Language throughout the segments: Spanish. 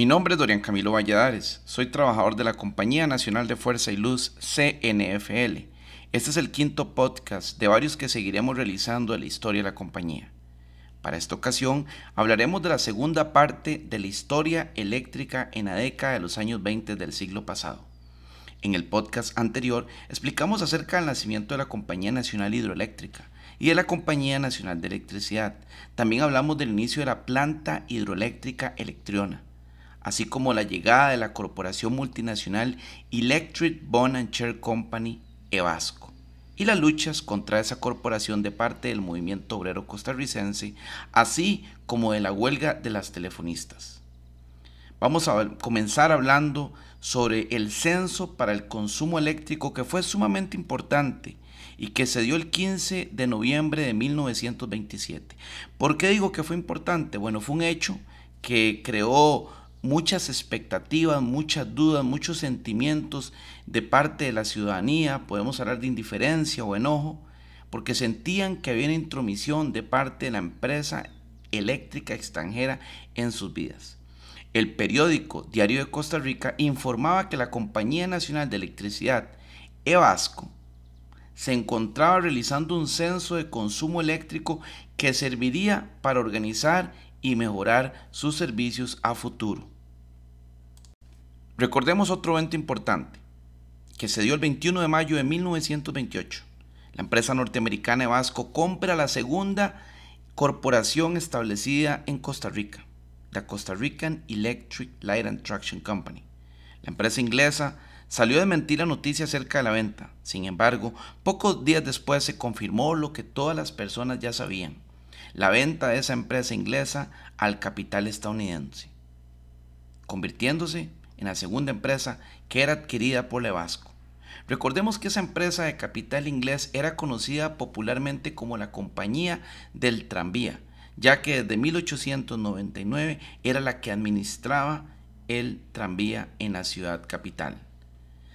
Mi nombre es Dorian Camilo Valladares, soy trabajador de la Compañía Nacional de Fuerza y Luz CNFL. Este es el quinto podcast de varios que seguiremos realizando de la historia de la compañía. Para esta ocasión hablaremos de la segunda parte de la historia eléctrica en la década de los años 20 del siglo pasado. En el podcast anterior explicamos acerca del nacimiento de la Compañía Nacional Hidroeléctrica y de la Compañía Nacional de Electricidad. También hablamos del inicio de la planta hidroeléctrica Electriona así como la llegada de la corporación multinacional Electric Bond and Share Company, EVASCO, y las luchas contra esa corporación de parte del movimiento obrero costarricense, así como de la huelga de las telefonistas. Vamos a comenzar hablando sobre el censo para el consumo eléctrico que fue sumamente importante y que se dio el 15 de noviembre de 1927. ¿Por qué digo que fue importante? Bueno, fue un hecho que creó muchas expectativas, muchas dudas, muchos sentimientos de parte de la ciudadanía, podemos hablar de indiferencia o enojo, porque sentían que había una intromisión de parte de la empresa eléctrica extranjera en sus vidas. El periódico Diario de Costa Rica informaba que la Compañía Nacional de Electricidad, EVASCO, se encontraba realizando un censo de consumo eléctrico que serviría para organizar y mejorar sus servicios a futuro. Recordemos otro evento importante, que se dio el 21 de mayo de 1928. La empresa norteamericana Vasco compra la segunda corporación establecida en Costa Rica, la Costa Rican Electric Light and Traction Company. La empresa inglesa salió de mentir la noticia acerca de la venta. Sin embargo, pocos días después se confirmó lo que todas las personas ya sabían la venta de esa empresa inglesa al capital estadounidense, convirtiéndose en la segunda empresa que era adquirida por Levasco. Recordemos que esa empresa de capital inglés era conocida popularmente como la Compañía del Tranvía, ya que desde 1899 era la que administraba el tranvía en la ciudad capital.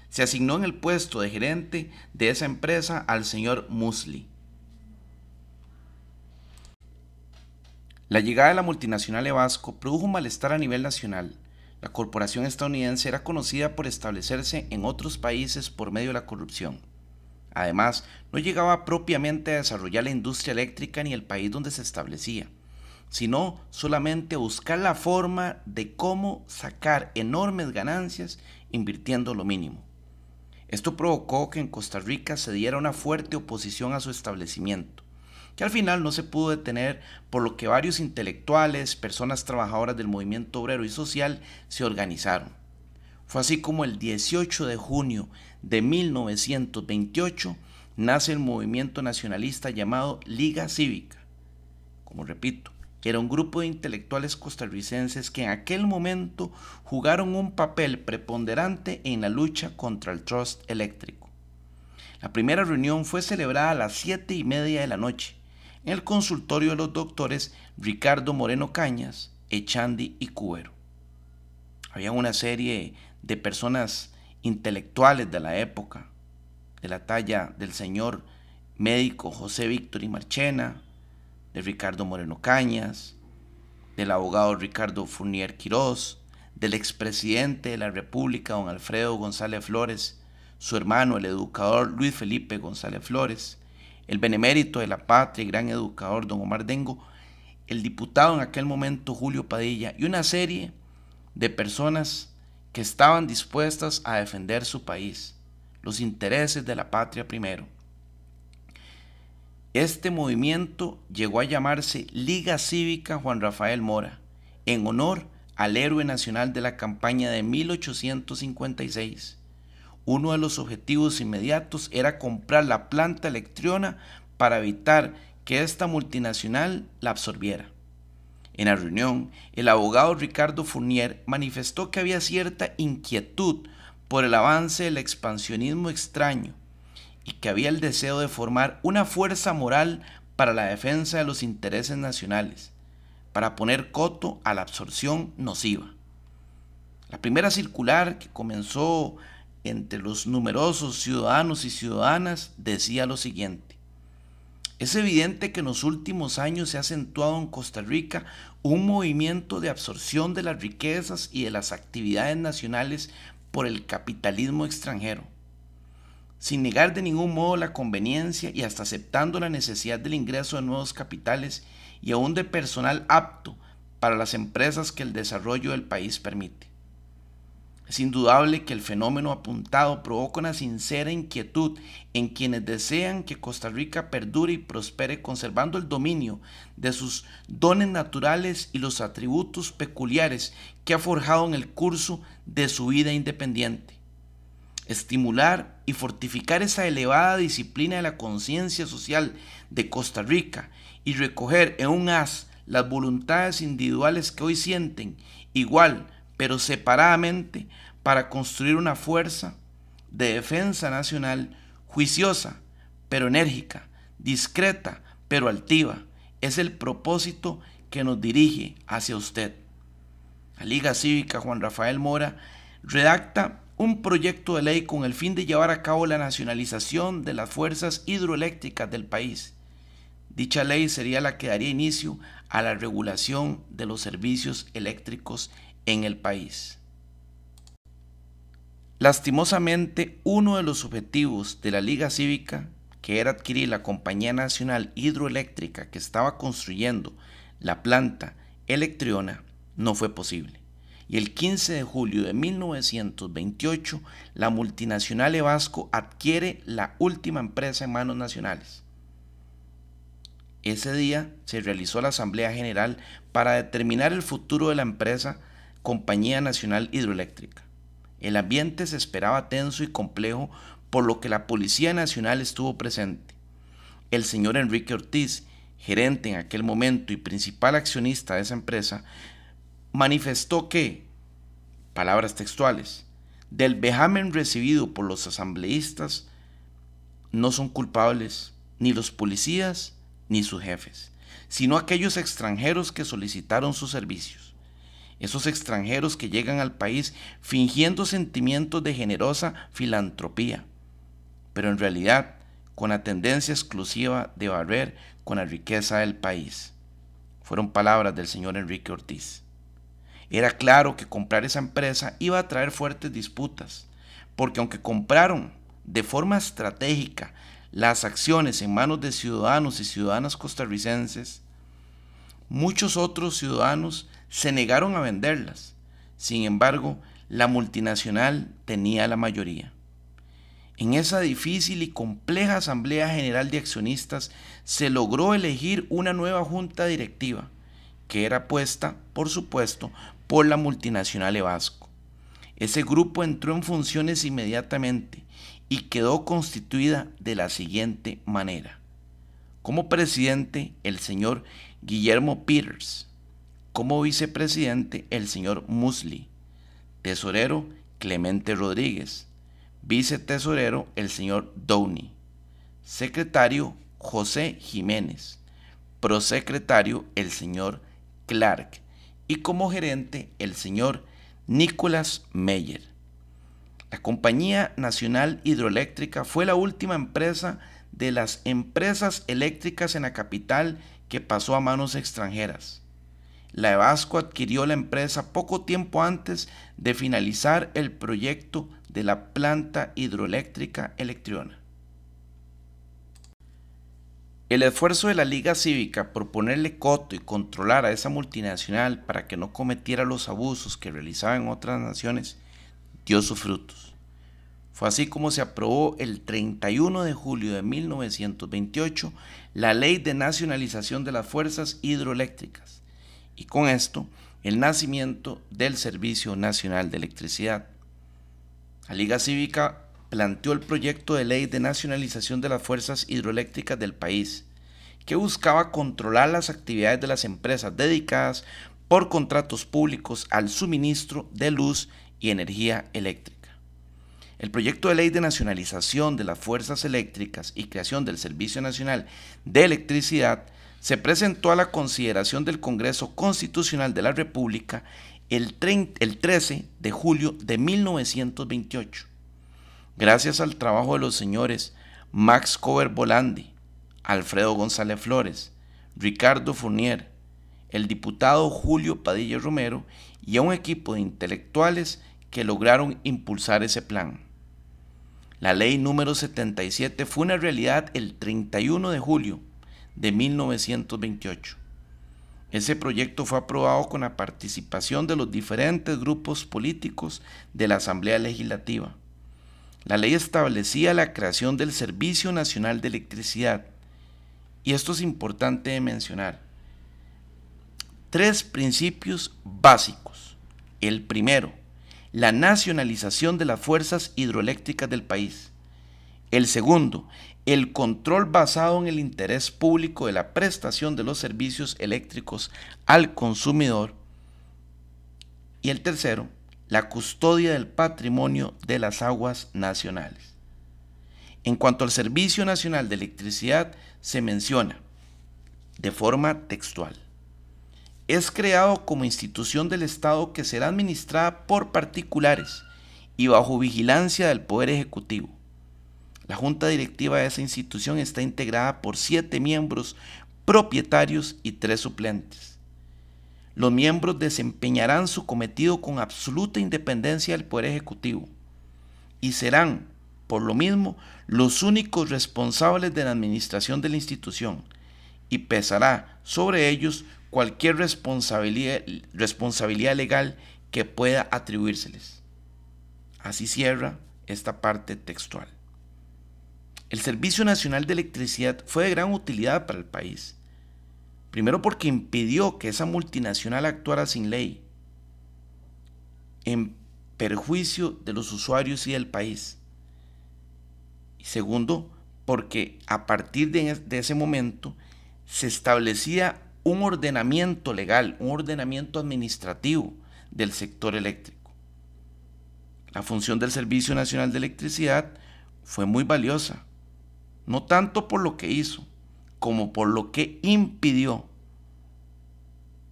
Se asignó en el puesto de gerente de esa empresa al señor Musley, La llegada de la multinacional Evasco produjo un malestar a nivel nacional. La corporación estadounidense era conocida por establecerse en otros países por medio de la corrupción. Además, no llegaba propiamente a desarrollar la industria eléctrica ni el país donde se establecía, sino solamente buscar la forma de cómo sacar enormes ganancias invirtiendo lo mínimo. Esto provocó que en Costa Rica se diera una fuerte oposición a su establecimiento que al final no se pudo detener por lo que varios intelectuales, personas trabajadoras del movimiento obrero y social se organizaron. Fue así como el 18 de junio de 1928 nace el movimiento nacionalista llamado Liga Cívica. Como repito, era un grupo de intelectuales costarricenses que en aquel momento jugaron un papel preponderante en la lucha contra el trust eléctrico. La primera reunión fue celebrada a las siete y media de la noche en el consultorio de los doctores Ricardo Moreno Cañas, Echandi y Cubero. Había una serie de personas intelectuales de la época, de la talla del señor médico José Víctor y Marchena, de Ricardo Moreno Cañas, del abogado Ricardo Fournier Quirós, del expresidente de la República, don Alfredo González Flores, su hermano, el educador Luis Felipe González Flores, el benemérito de la patria y gran educador don Omar Dengo, el diputado en aquel momento Julio Padilla y una serie de personas que estaban dispuestas a defender su país, los intereses de la patria primero. Este movimiento llegó a llamarse Liga Cívica Juan Rafael Mora, en honor al héroe nacional de la campaña de 1856 uno de los objetivos inmediatos era comprar la planta electriona para evitar que esta multinacional la absorbiera. En la reunión, el abogado Ricardo Fournier manifestó que había cierta inquietud por el avance del expansionismo extraño y que había el deseo de formar una fuerza moral para la defensa de los intereses nacionales, para poner coto a la absorción nociva. La primera circular que comenzó entre los numerosos ciudadanos y ciudadanas decía lo siguiente. Es evidente que en los últimos años se ha acentuado en Costa Rica un movimiento de absorción de las riquezas y de las actividades nacionales por el capitalismo extranjero, sin negar de ningún modo la conveniencia y hasta aceptando la necesidad del ingreso de nuevos capitales y aún de personal apto para las empresas que el desarrollo del país permite. Es indudable que el fenómeno apuntado provoca una sincera inquietud en quienes desean que Costa Rica perdure y prospere conservando el dominio de sus dones naturales y los atributos peculiares que ha forjado en el curso de su vida independiente. Estimular y fortificar esa elevada disciplina de la conciencia social de Costa Rica y recoger en un haz las voluntades individuales que hoy sienten igual pero separadamente para construir una fuerza de defensa nacional juiciosa, pero enérgica, discreta, pero altiva. Es el propósito que nos dirige hacia usted. La Liga Cívica Juan Rafael Mora redacta un proyecto de ley con el fin de llevar a cabo la nacionalización de las fuerzas hidroeléctricas del país. Dicha ley sería la que daría inicio a la regulación de los servicios eléctricos en el país. Lastimosamente, uno de los objetivos de la Liga Cívica, que era adquirir la Compañía Nacional Hidroeléctrica que estaba construyendo la planta Electriona, no fue posible. Y el 15 de julio de 1928, la multinacional Evasco adquiere la última empresa en manos nacionales. Ese día se realizó la Asamblea General para determinar el futuro de la empresa Compañía Nacional Hidroeléctrica. El ambiente se esperaba tenso y complejo, por lo que la Policía Nacional estuvo presente. El señor Enrique Ortiz, gerente en aquel momento y principal accionista de esa empresa, manifestó que, palabras textuales, del vejamen recibido por los asambleístas no son culpables ni los policías ni sus jefes, sino aquellos extranjeros que solicitaron sus servicios esos extranjeros que llegan al país fingiendo sentimientos de generosa filantropía, pero en realidad con la tendencia exclusiva de barrer con la riqueza del país. Fueron palabras del señor Enrique Ortiz. Era claro que comprar esa empresa iba a traer fuertes disputas, porque aunque compraron de forma estratégica las acciones en manos de ciudadanos y ciudadanas costarricenses, muchos otros ciudadanos se negaron a venderlas. Sin embargo, la multinacional tenía la mayoría. En esa difícil y compleja Asamblea General de Accionistas se logró elegir una nueva junta directiva, que era puesta, por supuesto, por la multinacional Evasco. Ese grupo entró en funciones inmediatamente y quedó constituida de la siguiente manera. Como presidente, el señor Guillermo Peters, como vicepresidente el señor Musli, tesorero Clemente Rodríguez, vicetesorero el señor Downey, secretario José Jiménez, prosecretario el señor Clark. Y como gerente el señor Nicolás Meyer. La Compañía Nacional Hidroeléctrica fue la última empresa de las empresas eléctricas en la capital que pasó a manos extranjeras la Evasco adquirió la empresa poco tiempo antes de finalizar el proyecto de la planta hidroeléctrica Electriona. El esfuerzo de la Liga Cívica por ponerle coto y controlar a esa multinacional para que no cometiera los abusos que realizaba en otras naciones dio sus frutos. Fue así como se aprobó el 31 de julio de 1928 la Ley de Nacionalización de las Fuerzas Hidroeléctricas, y con esto el nacimiento del Servicio Nacional de Electricidad. La Liga Cívica planteó el proyecto de ley de nacionalización de las fuerzas hidroeléctricas del país, que buscaba controlar las actividades de las empresas dedicadas por contratos públicos al suministro de luz y energía eléctrica. El proyecto de ley de nacionalización de las fuerzas eléctricas y creación del Servicio Nacional de Electricidad se presentó a la consideración del Congreso Constitucional de la República el, 13 de julio de 1928. Gracias al trabajo de los señores Max Cover Volandi, Alfredo González Flores, Ricardo Fournier, el diputado Julio Padilla Romero y a un equipo de intelectuales que lograron impulsar ese plan. La ley número 77 fue una realidad el 31 de julio de 1928. Ese proyecto fue aprobado con la participación de los diferentes grupos políticos de la Asamblea Legislativa. La ley establecía la creación del Servicio Nacional de Electricidad. Y esto es importante mencionar. Tres principios básicos. El primero, la nacionalización de las fuerzas hidroeléctricas del país. El segundo, el control basado en el interés público de la prestación de los servicios eléctricos al consumidor. Y el tercero, la custodia del patrimonio de las aguas nacionales. En cuanto al Servicio Nacional de Electricidad, se menciona de forma textual es creado como institución del Estado que será administrada por particulares y bajo vigilancia del Poder Ejecutivo. La junta directiva de esa institución está integrada por siete miembros propietarios y tres suplentes. Los miembros desempeñarán su cometido con absoluta independencia del Poder Ejecutivo y serán, por lo mismo, los únicos responsables de la administración de la institución y pesará sobre ellos cualquier responsabilidad, responsabilidad legal que pueda atribuírseles. Así cierra esta parte textual. El Servicio Nacional de Electricidad fue de gran utilidad para el país. Primero porque impidió que esa multinacional actuara sin ley, en perjuicio de los usuarios y del país. Y segundo, porque a partir de, de ese momento se establecía un ordenamiento legal, un ordenamiento administrativo del sector eléctrico. La función del Servicio Nacional de Electricidad fue muy valiosa, no tanto por lo que hizo, como por lo que impidió,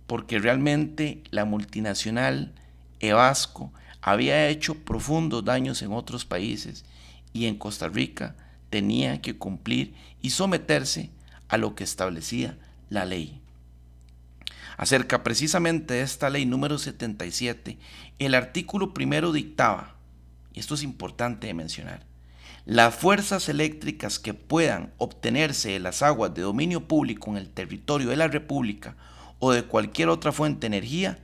porque realmente la multinacional Evasco había hecho profundos daños en otros países y en Costa Rica tenía que cumplir y someterse a lo que establecía la ley. Acerca precisamente de esta ley número 77, el artículo primero dictaba, y esto es importante de mencionar, las fuerzas eléctricas que puedan obtenerse de las aguas de dominio público en el territorio de la República o de cualquier otra fuente de energía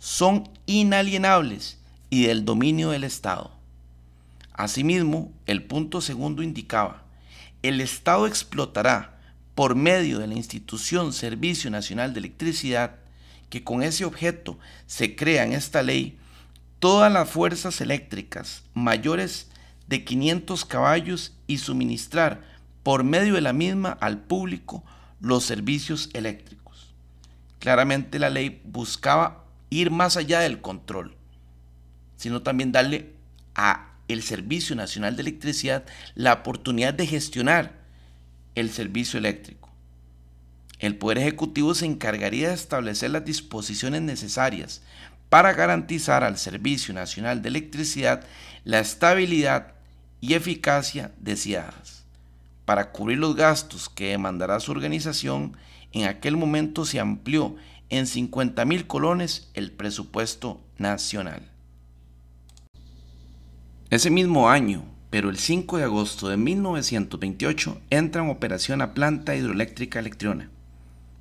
son inalienables y del dominio del Estado. Asimismo, el punto segundo indicaba, el Estado explotará por medio de la institución Servicio Nacional de Electricidad, que con ese objeto se crea en esta ley, todas las fuerzas eléctricas mayores de 500 caballos y suministrar por medio de la misma al público los servicios eléctricos. Claramente la ley buscaba ir más allá del control, sino también darle a el Servicio Nacional de Electricidad la oportunidad de gestionar el servicio eléctrico. El Poder Ejecutivo se encargaría de establecer las disposiciones necesarias para garantizar al Servicio Nacional de Electricidad la estabilidad y eficacia deseadas. Para cubrir los gastos que demandará su organización, en aquel momento se amplió en 50 mil colones el presupuesto nacional. Ese mismo año, pero el 5 de agosto de 1928 entra en operación la planta hidroeléctrica Electriona.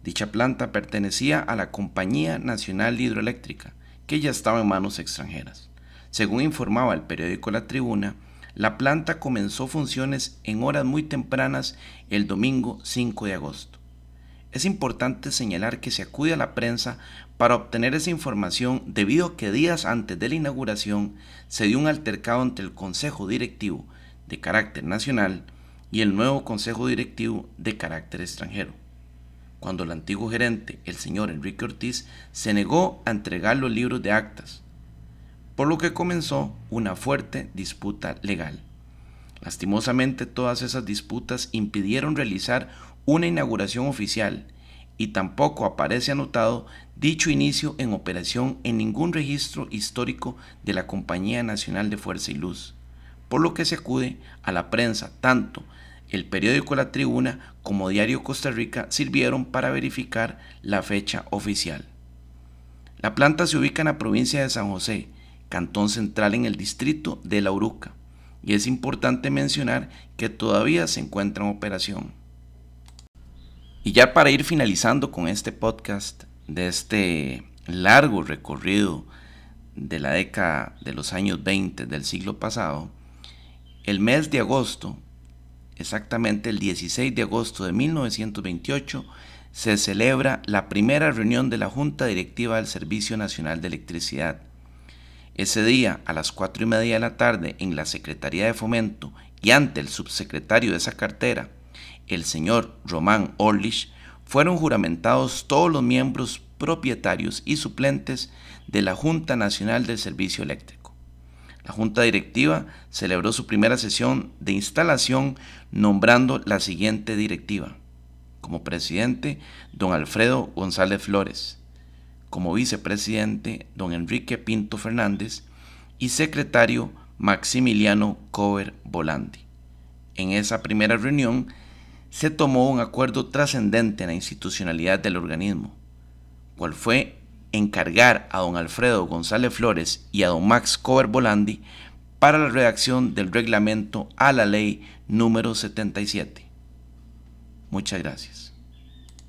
Dicha planta pertenecía a la Compañía Nacional Hidroeléctrica, que ya estaba en manos extranjeras. Según informaba el periódico La Tribuna, la planta comenzó funciones en horas muy tempranas el domingo 5 de agosto. Es importante señalar que se acude a la prensa para obtener esa información debido a que días antes de la inauguración se dio un altercado entre el Consejo Directivo de carácter nacional y el nuevo Consejo Directivo de carácter extranjero, cuando el antiguo gerente, el señor Enrique Ortiz, se negó a entregar los libros de actas, por lo que comenzó una fuerte disputa legal. Lastimosamente todas esas disputas impidieron realizar una inauguración oficial y tampoco aparece anotado dicho inicio en operación en ningún registro histórico de la Compañía Nacional de Fuerza y Luz, por lo que se acude a la prensa tanto el periódico La Tribuna como Diario Costa Rica sirvieron para verificar la fecha oficial. La planta se ubica en la provincia de San José, cantón central en el distrito de La Uruca, y es importante mencionar que todavía se encuentra en operación. Y ya para ir finalizando con este podcast de este largo recorrido de la década de los años 20 del siglo pasado, el mes de agosto, exactamente el 16 de agosto de 1928, se celebra la primera reunión de la Junta Directiva del Servicio Nacional de Electricidad. Ese día, a las cuatro y media de la tarde, en la Secretaría de Fomento y ante el subsecretario de esa cartera, el señor Román Orlich, fueron juramentados todos los miembros propietarios y suplentes de la Junta Nacional del Servicio Eléctrico. La Junta Directiva celebró su primera sesión de instalación nombrando la siguiente directiva. Como presidente, don Alfredo González Flores. Como vicepresidente, don Enrique Pinto Fernández. Y secretario, Maximiliano Cover Volandi. En esa primera reunión se tomó un acuerdo trascendente en la institucionalidad del organismo, cual fue encargar a don Alfredo González Flores y a don Max Cover Volandi para la redacción del reglamento a la ley número 77. Muchas gracias.